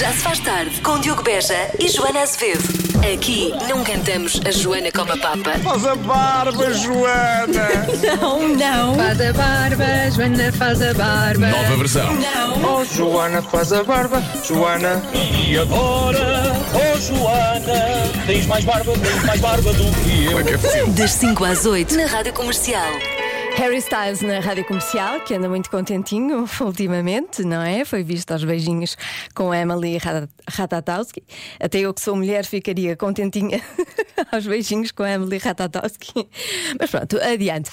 Já se faz tarde com Diogo Beja e Joana Azevedo. Aqui não cantamos a Joana como a Papa. Faz a barba, Joana! Não, não. Faz a barba, Joana faz a barba. Nova versão. Oh, Joana, faz a barba, Joana. E agora, oh Joana, tens mais barba, tens mais barba do que eu. Como é que é? Das 5 às 8 na Rádio Comercial. Harry Styles na rádio comercial, que anda muito contentinho ultimamente, não é? Foi visto aos beijinhos com Emily Rat- Ratatowski. Até eu, que sou mulher, ficaria contentinha aos beijinhos com Emily Ratatowski. Mas pronto, adiante.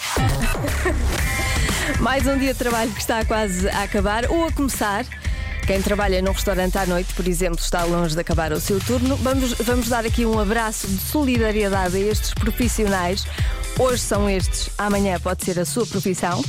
Mais um dia de trabalho que está quase a acabar ou a começar. Quem trabalha num restaurante à noite, por exemplo, está longe de acabar o seu turno. Vamos, vamos dar aqui um abraço de solidariedade a estes profissionais. Hoje são estes, amanhã pode ser a sua profissão.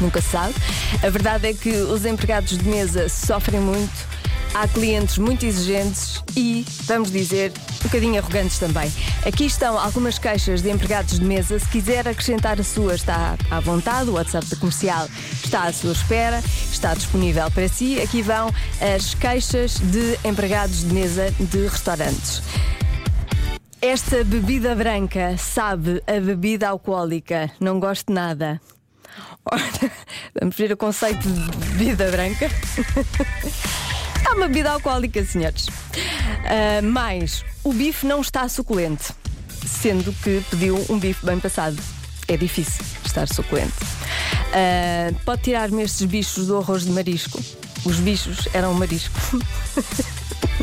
Nunca se sabe. A verdade é que os empregados de mesa sofrem muito. Há clientes muito exigentes e, vamos dizer, um bocadinho arrogantes também. Aqui estão algumas queixas de empregados de mesa. Se quiser acrescentar a sua, está à vontade. O WhatsApp da comercial está à sua espera, está disponível para si. Aqui vão as queixas de empregados de mesa de restaurantes. Esta bebida branca sabe a bebida alcoólica. Não gosto nada. Ora, vamos ver o conceito de bebida branca. É uma bebida alcoólica, senhores. Mais, o bife não está suculente, sendo que pediu um bife bem passado. É difícil estar suculente. Ah, pode tirar-me estes bichos do arroz de marisco. Os bichos eram marisco.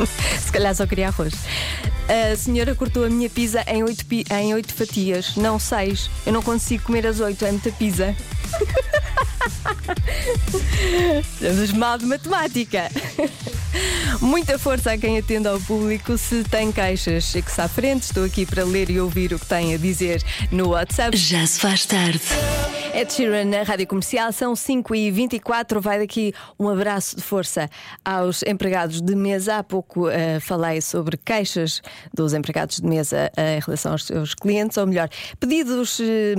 Se calhar só queria arroz. A senhora cortou a minha pizza em oito, pi- em oito fatias, não seis. Eu não consigo comer as oito, é muita pizza. Estamos mal de matemática. Muita força a quem atende ao público. Se tem queixas, chegue-se à frente. Estou aqui para ler e ouvir o que tem a dizer no WhatsApp. Já se faz tarde. Ed Sheeran na Rádio Comercial, são 5 e 24 Vai daqui um abraço de força aos empregados de mesa. Há pouco eh, falei sobre queixas dos empregados de mesa eh, em relação aos seus clientes, ou melhor, pedidos eh,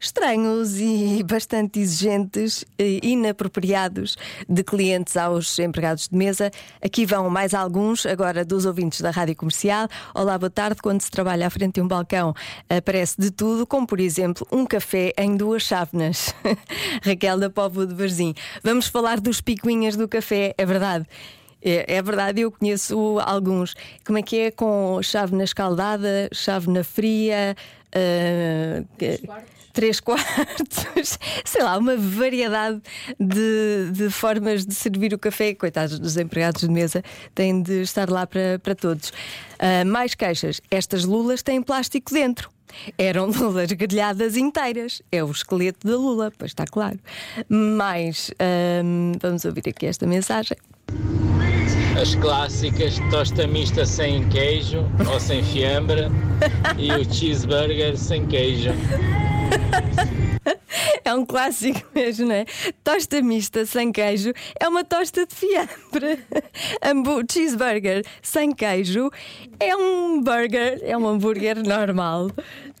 estranhos e bastante exigentes e inapropriados de clientes aos empregados de mesa. Aqui vão mais alguns, agora dos ouvintes da Rádio Comercial. Olá, boa tarde. Quando se trabalha à frente de um balcão, aparece de tudo, como por exemplo um café em duas chávenas. Raquel da Povo de Varzim. Vamos falar dos picuinhas do café, é verdade. É, é verdade, eu conheço alguns. Como é que é com chávena escaldada, chávena fria, ah, que- três quartos, sei lá, uma variedade de, de formas de servir o café. Coitados dos empregados de mesa, têm de estar lá para, para todos. Ah, mais queixas: estas lulas têm plástico dentro. Eram lulas grelhadas inteiras. É o esqueleto da lula, pois está claro. Mais, ahm, vamos ouvir aqui esta mensagem. As clássicas tosta mista sem queijo ou sem fiambre e o cheeseburger sem queijo. É um clássico mesmo, não é? Tosta mista sem queijo é uma tosta de fiambre. Hambu- cheeseburger sem queijo é um burger, é um hambúrguer normal.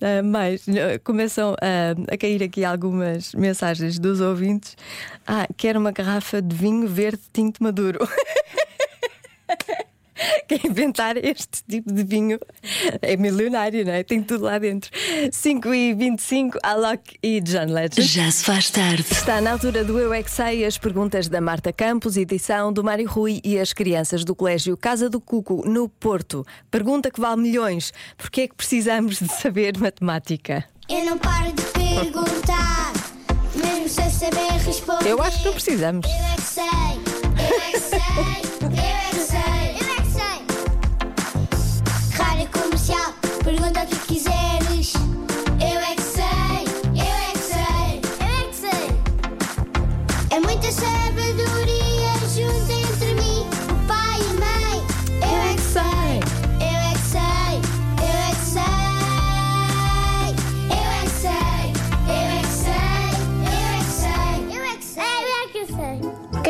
Ah, mas ah, começam a, a cair aqui algumas mensagens dos ouvintes. Ah, quero uma garrafa de vinho verde tinto maduro. Quem inventar este tipo de vinho é milionário, não é? Tem tudo lá dentro. 5 e 25, Alok e John Legend. Já se faz tarde. Está na altura do Eu é que Sei, as perguntas da Marta Campos, edição do Mário Rui e as crianças do Colégio Casa do Cuco, no Porto. Pergunta que vale milhões. Porquê é que precisamos de saber matemática? Eu não paro de perguntar, mesmo sem saber responder. Eu acho que não precisamos. Eu é que sei,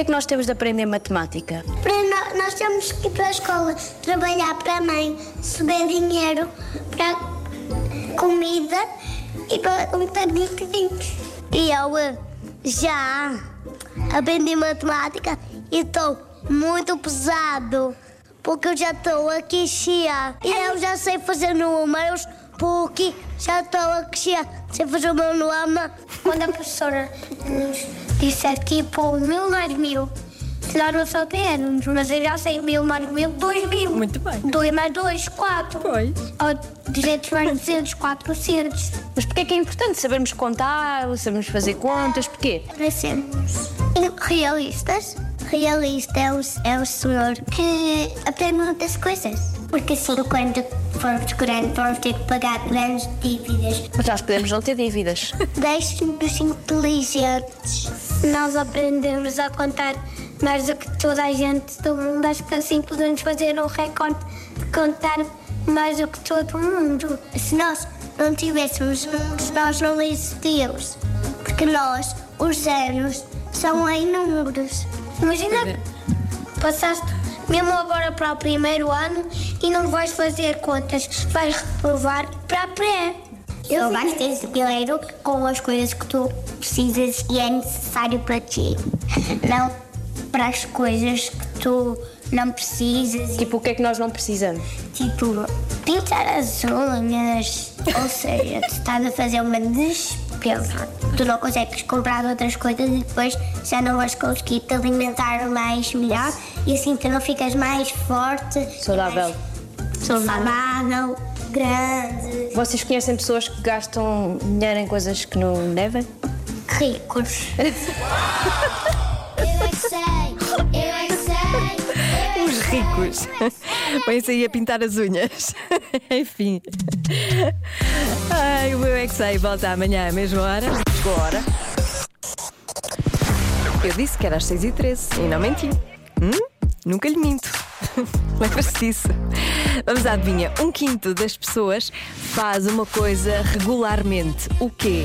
que é que nós temos de aprender matemática? Para nó- nós temos que ir para a escola trabalhar para a mãe, receber dinheiro para comida e para um bocadinho. E eu eh, já aprendi matemática e estou muito pesado. porque eu já estou a chiar. E eu já sei fazer números, porque já estou a chiar. Sei fazer o meu nome. Quando a professora nos disse aqui, pô, mil mais mil. Se nós não soubermos, mas eu já sei mil mais mil, dois mil. Muito bem. Dois mais dois, quatro. Pois. Ou 200 mais 200, 400. Mas porquê é que é importante sabermos contar, sabermos fazer contas? Porquê? para sermos realistas. Realista é o, é o senhor que aprende muitas coisas. Porque assim, quando formos grandes, vamos ter que pagar grandes dívidas. Mas nós podemos não ter dívidas. Deixe-nos inteligentes. Nós aprendemos a contar mais do que toda a gente do mundo. Acho que assim podemos fazer um recorde de contar mais do que todo mundo. Se nós não tivéssemos números, nós não existíamos. Porque nós, os anos, são em números. Imagina, passaste mesmo agora para o primeiro ano e não vais fazer contas, vais reprovar para a pré. Só vais ter dinheiro com as coisas que tu precisas e é necessário para ti. Não para as coisas que tu não precisas. Tipo, o que é que nós não precisamos? Tipo, pintar as unhas. Ou seja, tu estás a fazer uma despesa. Tu não consegues comprar outras coisas e depois já não vais conseguir te alimentar mais melhor e assim tu não ficas mais forte. Saudável. Saudável, grande, Vocês conhecem pessoas que gastam dinheiro em coisas que não devem? ricos. Eu é que sei, ricos. Põe-se aí a pintar as unhas. Enfim. Ai, o meu é que sei. Volta amanhã à mesma hora. Chegou a hora. Eu disse que era às 6h13 e não menti. Hum? Nunca lhe minto. Lembra-se disso. Vamos à adivinha. Um quinto das pessoas faz uma coisa regularmente. O quê?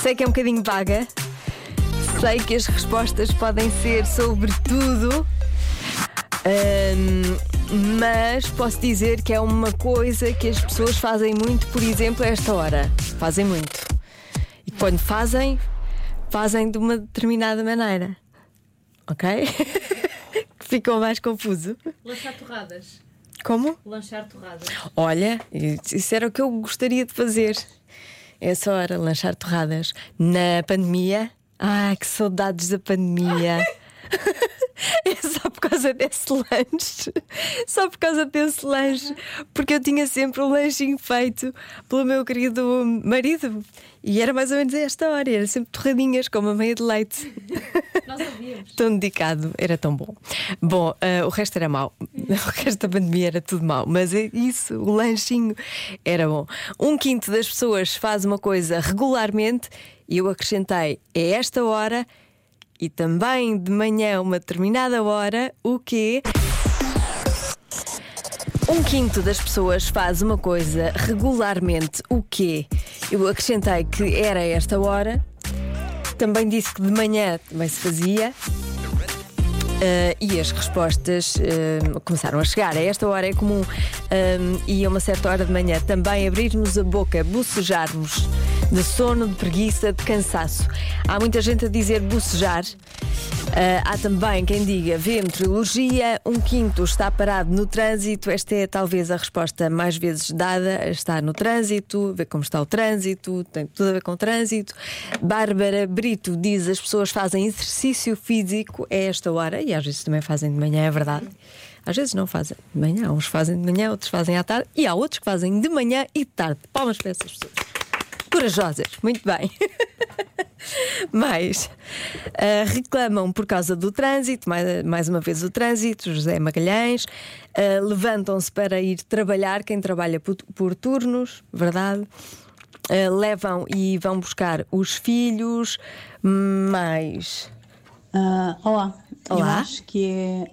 Sei que é um bocadinho vaga. Sei que as respostas podem ser sobre tudo. Ahm, mas posso dizer que é uma coisa que as pessoas fazem muito, por exemplo, a esta hora. Fazem muito. E quando fazem, fazem de uma determinada maneira. Ok? ficou mais confuso. Lanchar torradas. Como? Lanchar torradas. Olha, isso era o que eu gostaria de fazer. Essa hora, lanchar torradas. Na pandemia. Ai, que saudades da pandemia. É só por causa desse lanche. Só por causa desse lanche. Porque eu tinha sempre um lanchinho feito pelo meu querido marido. E era mais ou menos esta hora. Era sempre torradinhas com uma meia de leite. Nós ouvíamos. tão dedicado, era tão bom. Bom, ah, o resto era mau. O resto da pandemia era tudo mau. Mas é isso, o lanchinho era bom. Um quinto das pessoas faz uma coisa regularmente e eu acrescentei a esta hora e também de manhã, uma determinada hora, o quê? Um quinto das pessoas faz uma coisa regularmente, o quê? Eu acrescentei que era esta hora, também disse que de manhã também se fazia. Uh, e as respostas uh, começaram a chegar. A esta hora é comum um, e a uma certa hora de manhã também abrirmos a boca, bocejarmos de sono, de preguiça, de cansaço. Há muita gente a dizer bocejar. Uh, há também quem diga ventrilogia, um quinto está parado no trânsito. Esta é talvez a resposta mais vezes dada. Está no trânsito, ver como está o trânsito, tem tudo a ver com o trânsito. Bárbara Brito diz as pessoas fazem exercício físico a esta hora e às vezes também fazem de manhã, é verdade. Às vezes não fazem de manhã, uns fazem de manhã, outros fazem à tarde e há outros que fazem de manhã e de tarde. Palmas para essas pessoas. Corajosas, muito bem. Mais ah, reclamam por causa do trânsito, mais, mais uma vez o trânsito, José Magalhães. Ah, Levantam-se para ir trabalhar, quem trabalha por, por turnos, verdade. Ah, levam e vão buscar os filhos, mais. Ah, olá. Eu Olá. acho que é.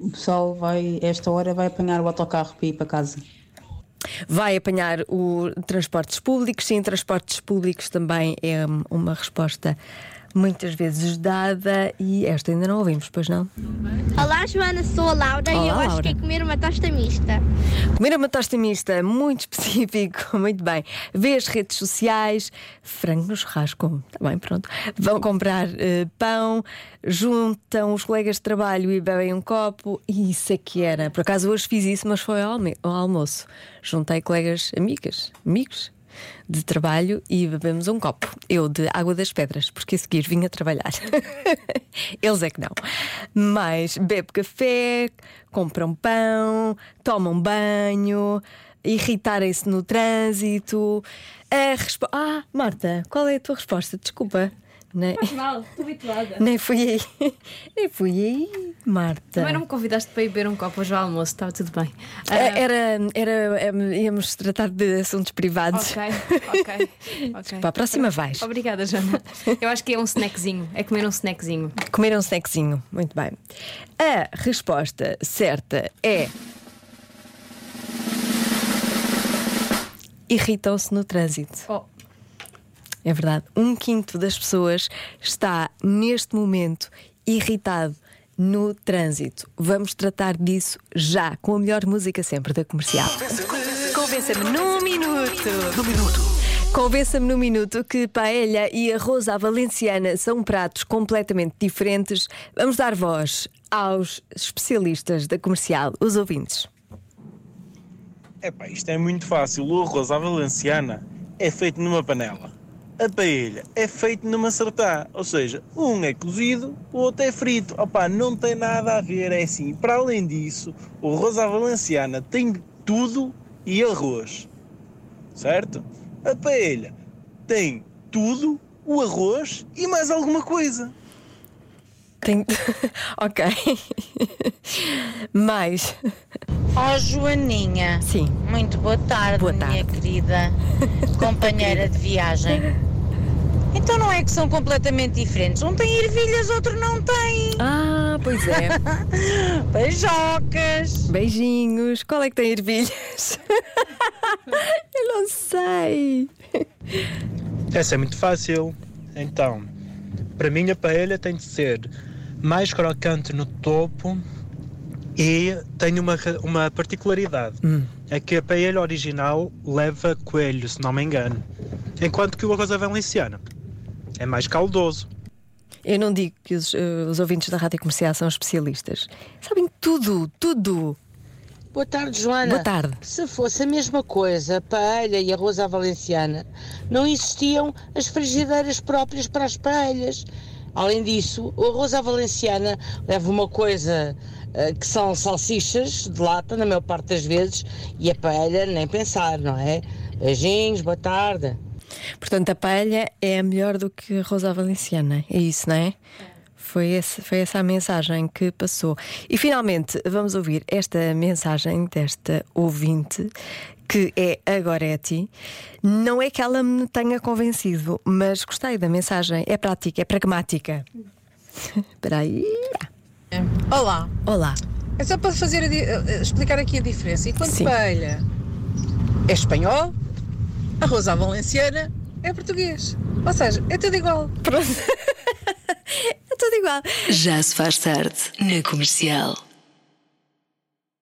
o pessoal vai, esta hora, vai apanhar o autocarro para ir para casa. Vai apanhar o transportes públicos, sim, transportes públicos também é uma resposta muitas vezes dada e esta ainda não ouvimos, pois não? Olá, Joana, sou a Laura Olá, e eu acho Laura. que é comer uma tosta mista. Comer uma tosta mista, muito específico, muito bem. Vê as redes sociais, frango no churrasco, está bem, pronto. Vão comprar eh, pão, juntam os colegas de trabalho e bebem um copo, e isso é que era. Por acaso hoje fiz isso, mas foi ao almoço. Juntei colegas, amigas, amigos de trabalho e bebemos um copo. Eu de água das pedras, porque a seguir vim a trabalhar. Eles é que não. Mas bebe café, compram pão, tomam banho, irritarem-se no trânsito. A. Ah, Marta, qual é a tua resposta? Desculpa. Nem, Mal, estou habituada. nem fui aí. Nem fui aí, Marta. Também não me convidaste para ir beber um copo hoje ao almoço, estava tudo bem. Ah, Era, era, era- íamos tratar de assuntos privados. Ok, ok. ok. Para a próxima vais. Obrigada, Joana. Eu acho que é um snackzinho. É comer um snackzinho. Comer um snackzinho, muito bem. A resposta certa é. Irritam-se no trânsito. Oh. É verdade. Um quinto das pessoas está neste momento irritado no trânsito. Vamos tratar disso já, com a melhor música sempre da comercial. Convença-me num minuto. Num minuto. Convença-me num minuto que paella e arroz à valenciana são pratos completamente diferentes. Vamos dar voz aos especialistas da comercial, os ouvintes. Epá, isto é muito fácil. O arroz à valenciana é feito numa panela. A paella é feito numa sartá. Ou seja, um é cozido, o outro é frito. Opá, não tem nada a ver. É assim. Para além disso, o à valenciana tem tudo e arroz. Certo? A paella tem tudo, o arroz e mais alguma coisa. Tem... ok. Mais. Ó Joaninha. Sim. Muito boa tarde, Boa minha tarde. querida companheira de viagem. Então não é que são completamente diferentes. Um tem ervilhas, outro não tem. Ah, pois é. Beijocas. Beijinhos. Qual é que tem ervilhas? Eu não sei. Essa é muito fácil. Então, para mim a paella tem de ser mais crocante no topo e tem uma, uma particularidade. É que a paella original leva coelho, se não me engano. Enquanto que o arroz à valenciana é mais caldoso. Eu não digo que os, eh, os ouvintes da rádio comercial são especialistas. Sabem tudo, tudo. Boa tarde, Joana. Boa tarde. Se fosse a mesma coisa, paella e arroz à valenciana, não existiam as frigideiras próprias para as paelhas. Além disso, o arroz à valenciana leva uma coisa que são salsichas de lata, na maior parte das vezes, e a paella nem pensar, não é? Beijinhos, boa tarde. Portanto, a paella é melhor do que a arroz à valenciana. É isso, não é? Foi, esse, foi essa a mensagem que passou. E finalmente, vamos ouvir esta mensagem desta ouvinte, que é a Goretti. Não é que ela me tenha convencido, mas gostei da mensagem. É prática, é pragmática. Espera aí. Olá. Olá. É só para fazer a di- eh, explicar aqui a diferença. Enquanto Sim. paella é espanhol, arroz à valenciana é português. Ou seja, é tudo igual. Pronto. é tudo igual. Já se faz tarde na comercial.